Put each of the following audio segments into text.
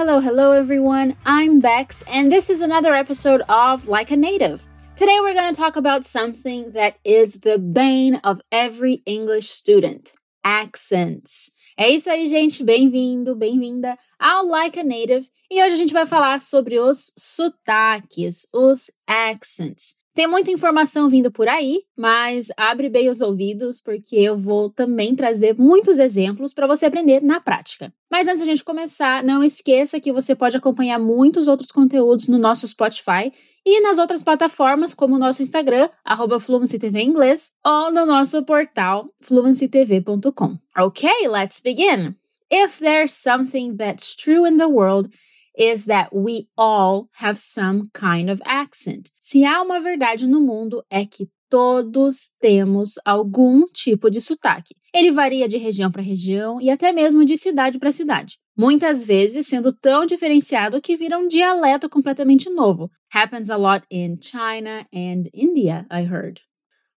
hello, hello everyone. I'm Bex, and this is another episode of Like a Native. Today we're going to talk about something that is the bane of every English student accents. É isso aí, gente. Bem-vindo, bem-vinda ao Like a Native. E hoje a gente vai falar sobre os sotaques, os accents. Tem muita informação vindo por aí, mas abre bem os ouvidos porque eu vou também trazer muitos exemplos para você aprender na prática. Mas antes da gente começar, não esqueça que você pode acompanhar muitos outros conteúdos no nosso Spotify e nas outras plataformas, como o nosso Instagram, arroba Inglês, ou no nosso portal fluencytv.com. Ok, let's begin! If there's something that's true in the world, is that we all have some kind of accent. Se há uma verdade no mundo é que todos temos algum tipo de sotaque. Ele varia de região para região e até mesmo de cidade para cidade. Muitas vezes sendo tão diferenciado que vira um dialeto completamente novo. Happens a lot in China and India, I heard.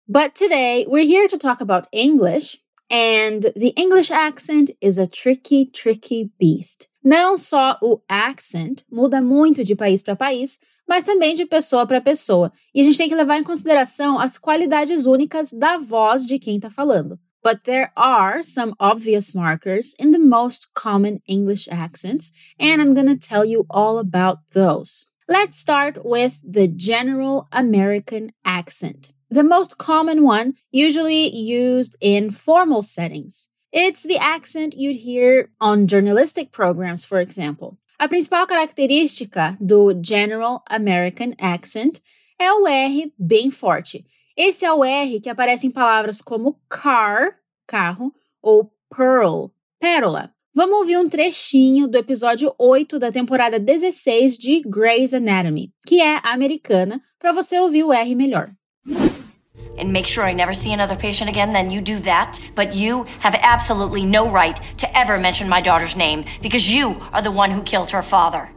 But today we're here to talk about English, and the English accent is a tricky, tricky beast. Não só o accent muda muito de país para país, mas também de pessoa para pessoa. E a gente tem que levar em consideração as qualidades únicas da voz de quem está falando. But there are some obvious markers in the most common English accents, and I'm going to tell you all about those. Let's start with the general American accent. The most common one, usually used in formal settings. It's the accent you'd hear on journalistic programs, for example. A principal característica do General American Accent é o R bem forte. Esse é o R que aparece em palavras como car, carro, ou pearl, pérola. Vamos ouvir um trechinho do episódio 8 da temporada 16 de Grey's Anatomy, que é americana, para você ouvir o R melhor. And make sure I never see another patient again, then you do that. But you have absolutely no right to ever mention my daughter's name because you are the one who killed her father.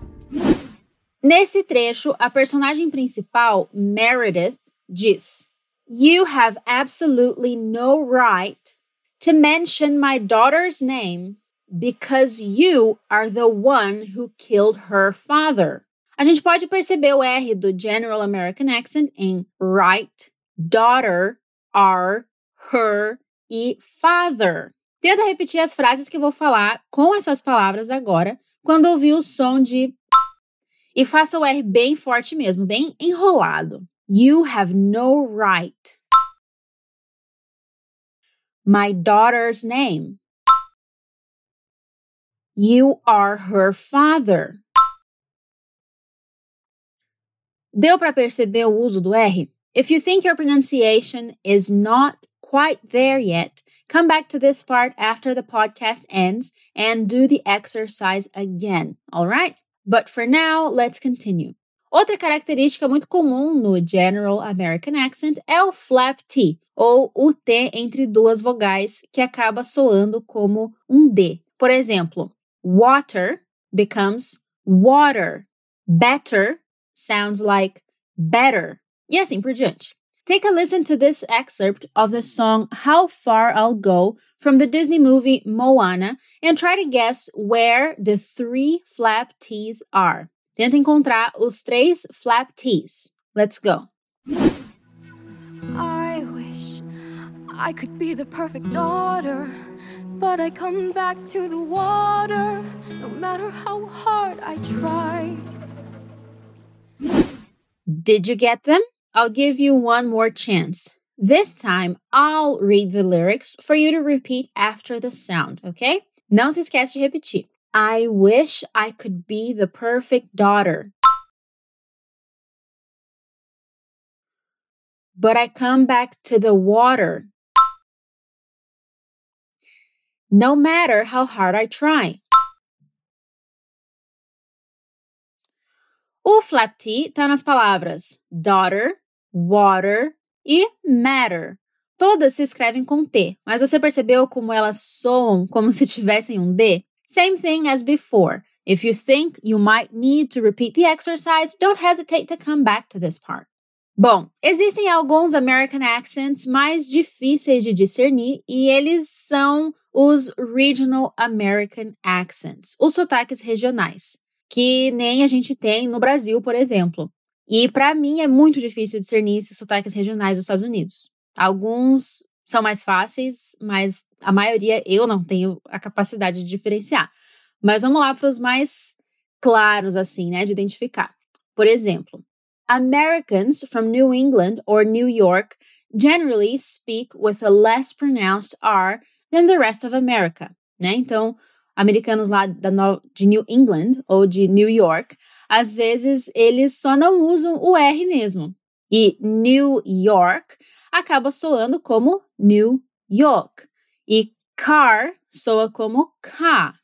Nesse trecho, a personagem principal, Meredith, diz: You have absolutely no right to mention my daughter's name because you are the one who killed her father. A gente pode perceber o R do General American Accent em right daughter, are, her e father. Tenta repetir as frases que vou falar com essas palavras agora, quando ouvir o som de e faça o R bem forte mesmo, bem enrolado. You have no right. My daughter's name. You are her father. Deu para perceber o uso do R? If you think your pronunciation is not quite there yet, come back to this part after the podcast ends and do the exercise again, all right? But for now, let's continue. Outra característica muito comum no General American Accent é o flap T, ou o T entre duas vogais, que acaba soando como um D. Por exemplo, water becomes water. Better sounds like better. E assim por diante. Take a listen to this excerpt of the song How Far I'll Go from the Disney movie Moana and try to guess where the three flap T's are. Tenta encontrar os três flap T's. Let's go. I wish I could be the perfect daughter, but I come back to the water no matter how hard I try. Did you get them? I'll give you one more chance. This time, I'll read the lyrics for you to repeat after the sound, okay? Não se esquece de repetir. I wish I could be the perfect daughter. But I come back to the water. No matter how hard I try. O flap T tá nas palavras daughter, water e matter. Todas se escrevem com T, mas você percebeu como elas soam como se tivessem um D? Same thing as before. If you think you might need to repeat the exercise, don't hesitate to come back to this part. Bom, existem alguns American accents mais difíceis de discernir e eles são os Regional American Accents, os sotaques regionais. que nem a gente tem no Brasil, por exemplo. E para mim é muito difícil discernir esses sotaques regionais dos Estados Unidos. Alguns são mais fáceis, mas a maioria eu não tenho a capacidade de diferenciar. Mas vamos lá para os mais claros, assim, né, de identificar. Por exemplo, Americans from New England or New York generally speak with a less pronounced R than the rest of America, né? Então, americanos lá da de New England ou de New York, às vezes eles só não usam o R mesmo. E New York acaba soando como New York. E car soa como car.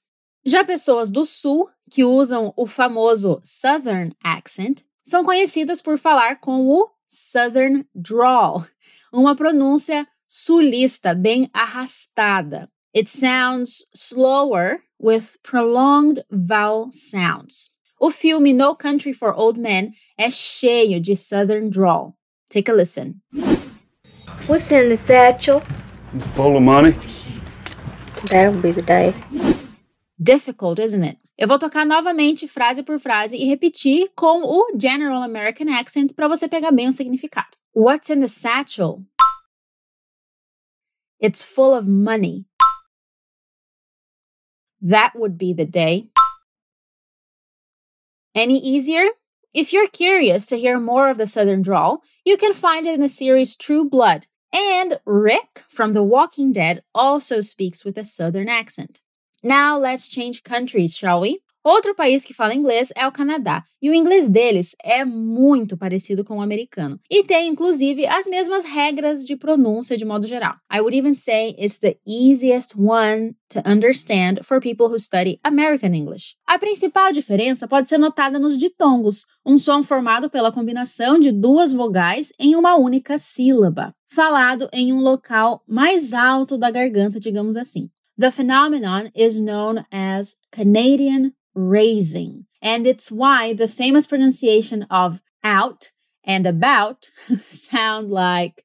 Já pessoas do sul que usam o famoso Southern accent são conhecidas por falar com o Southern drawl, uma pronúncia sulista bem arrastada. It sounds slower with prolonged vowel sounds. O filme No Country for Old Men é cheio de Southern drawl. Take a listen. What's in the satchel? It's full of money. That'll be the day. Difficult, isn't it? Eu vou tocar novamente frase por frase e repetir com o General American Accent para você pegar bem o significado. What's in the satchel? It's full of money. That would be the day. Any easier? If you're curious to hear more of the Southern drawl, you can find it in the series True Blood. And Rick from The Walking Dead also speaks with a Southern accent. Now let's change countries, shall we? Outro país que fala inglês é o Canadá, e o inglês deles é muito parecido com o americano, e tem inclusive as mesmas regras de pronúncia de modo geral. I would even say it's the easiest one to understand for people who study American English. A principal diferença pode ser notada nos ditongos, um som formado pela combinação de duas vogais em uma única sílaba, falado em um local mais alto da garganta, digamos assim. The phenomenon is known as Canadian raising. And it's why the famous pronunciation of out and about sound like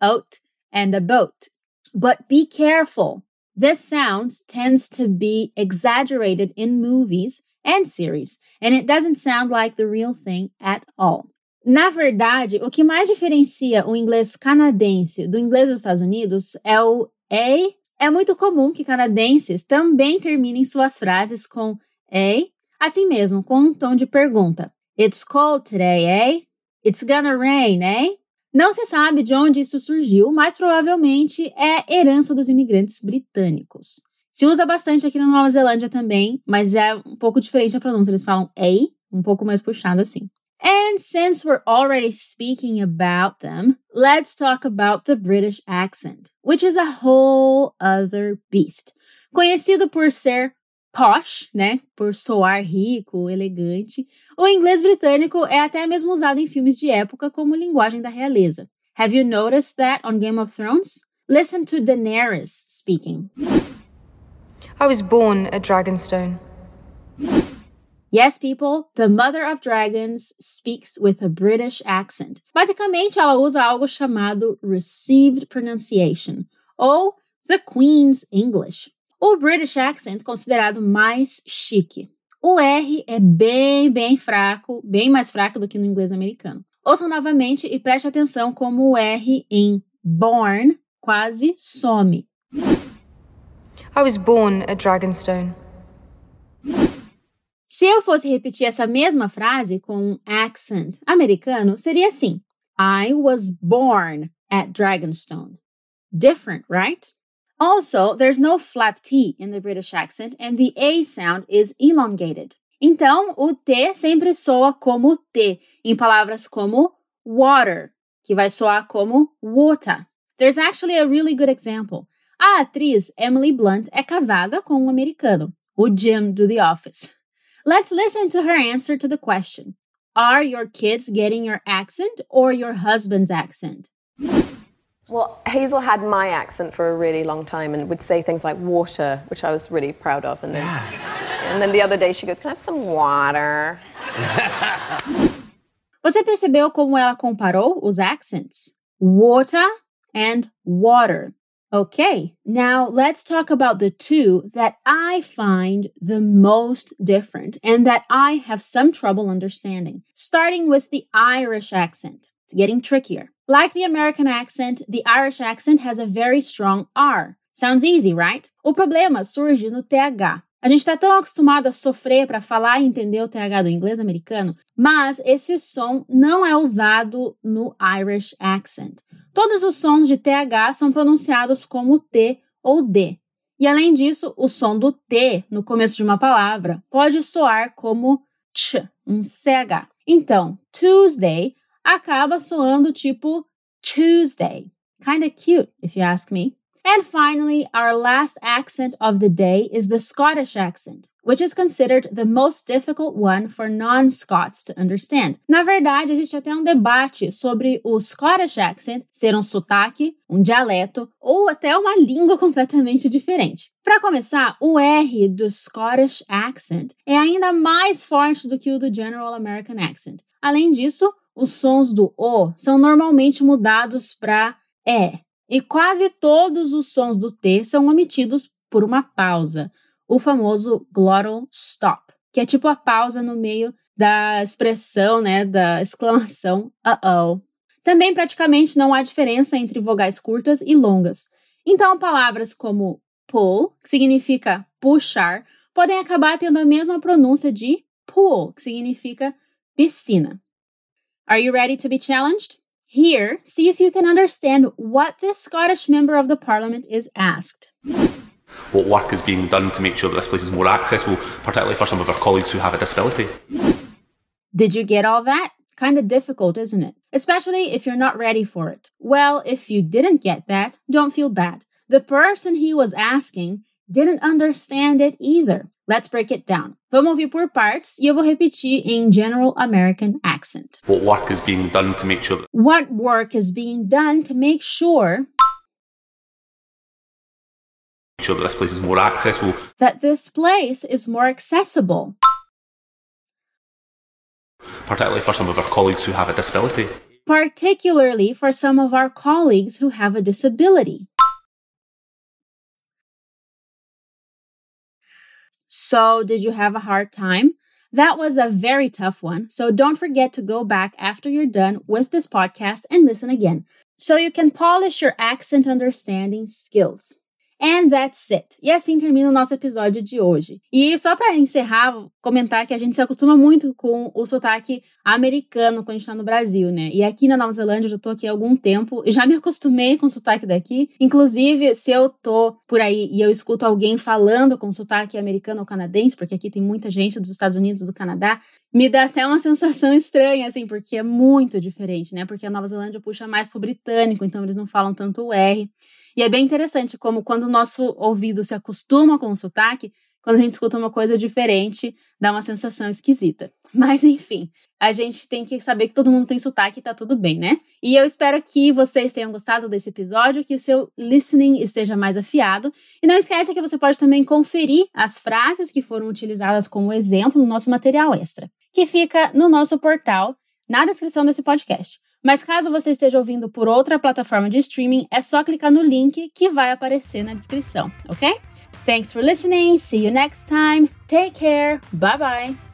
out and a boat. But be careful. This sound tends to be exaggerated in movies and series, and it doesn't sound like the real thing at all. Na verdade, o que mais diferencia o inglês canadense do inglês dos Estados Unidos é o A. É muito comum que canadenses também terminem suas frases com A Assim mesmo, com um tom de pergunta. It's cold today, eh? It's gonna rain, eh? Não se sabe de onde isso surgiu, mas provavelmente é herança dos imigrantes britânicos. Se usa bastante aqui na Nova Zelândia também, mas é um pouco diferente a pronúncia. Eles falam ei, um pouco mais puxado assim. And since we're already speaking about them, let's talk about the British accent, which is a whole other beast. Conhecido por ser posh, né, por soar rico, elegante, o inglês britânico é até mesmo usado em filmes de época como linguagem da realeza. Have you noticed that on Game of Thrones? Listen to Daenerys speaking. I was born at Dragonstone. Yes, people, the mother of dragons speaks with a British accent. Basicamente, ela usa algo chamado received pronunciation, ou the Queen's English. O British accent considerado mais chique. O R é bem, bem fraco, bem mais fraco do que no inglês americano. Ouça novamente e preste atenção como o R em born quase some. I was born at Dragonstone. Se eu fosse repetir essa mesma frase com um accent americano, seria assim: I was born at Dragonstone. Different, right? Also, there's no flap T in the British accent and the A sound is elongated. Então, o T sempre soa como T em palavras como water, que vai soar como water. There's actually a really good example. A atriz Emily Blunt é casada com um americano, o Jim do The Office. Let's listen to her answer to the question. Are your kids getting your accent or your husband's accent? Well, Hazel had my accent for a really long time and would say things like water, which I was really proud of. And then, yeah. and then the other day she goes, Can I have some water? Você percebeu como ela comparou os accents? Water and water. Okay, now let's talk about the two that I find the most different and that I have some trouble understanding. Starting with the Irish accent. It's getting trickier. Like the American accent, the Irish accent has a very strong R. Sounds easy, right? O problema surge no TH. A gente está tão acostumado a sofrer para falar e entender o TH do inglês americano, mas esse som não é usado no Irish accent. Todos os sons de TH são pronunciados como T ou D. E além disso, o som do T no começo de uma palavra pode soar como ch, um CH. Então, Tuesday acaba soando tipo Tuesday. Kinda cute, if you ask me. And finally, our last accent of the day is the Scottish accent, which is considered the most difficult one for non-Scots to understand. Na verdade, existe até um debate sobre o Scottish accent ser um sotaque, um dialeto ou até uma língua completamente diferente. Para começar, o R do Scottish accent é ainda mais forte do que o do General American accent. Além disso, os sons do O são normalmente mudados para E e quase todos os sons do T são omitidos por uma pausa, o famoso glottal stop, que é tipo a pausa no meio da expressão, né, da exclamação uh-oh. Também praticamente não há diferença entre vogais curtas e longas. Então, palavras como pull, que significa puxar, podem acabar tendo a mesma pronúncia de pool, que significa piscina. Are you ready to be challenged? Here, see if you can understand what this Scottish member of the parliament is asked. What work is being done to make sure that this place is more accessible, particularly for some of our colleagues who have a disability? Did you get all that? Kind of difficult, isn't it? Especially if you're not ready for it. Well, if you didn't get that, don't feel bad. The person he was asking didn't understand it either. Let's break it down. Vamos ouvir por partes e eu vou repetir em General American accent. What work is being done to make sure What work is being done to make sure make sure that this place is more accessible, that this place is more accessible, particularly for some of our colleagues who have a disability? particularly for some of our colleagues who have a disability? So, did you have a hard time? That was a very tough one, so don't forget to go back after you're done with this podcast and listen again so you can polish your accent understanding skills. And that's it. E assim termina o nosso episódio de hoje. E só para encerrar, comentar que a gente se acostuma muito com o sotaque americano quando a gente tá no Brasil, né? E aqui na Nova Zelândia eu já tô aqui há algum tempo já me acostumei com o sotaque daqui. Inclusive, se eu tô por aí e eu escuto alguém falando com sotaque americano ou canadense, porque aqui tem muita gente dos Estados Unidos, do Canadá, me dá até uma sensação estranha, assim, porque é muito diferente, né? Porque a Nova Zelândia puxa mais pro britânico, então eles não falam tanto o R. E é bem interessante como quando o nosso ouvido se acostuma com o sotaque, quando a gente escuta uma coisa diferente, dá uma sensação esquisita. Mas enfim, a gente tem que saber que todo mundo tem sotaque e tá tudo bem, né? E eu espero que vocês tenham gostado desse episódio, que o seu listening esteja mais afiado. E não esqueça que você pode também conferir as frases que foram utilizadas como exemplo no nosso material extra, que fica no nosso portal, na descrição desse podcast. Mas caso você esteja ouvindo por outra plataforma de streaming, é só clicar no link que vai aparecer na descrição, ok? Thanks for listening. See you next time. Take care. Bye bye.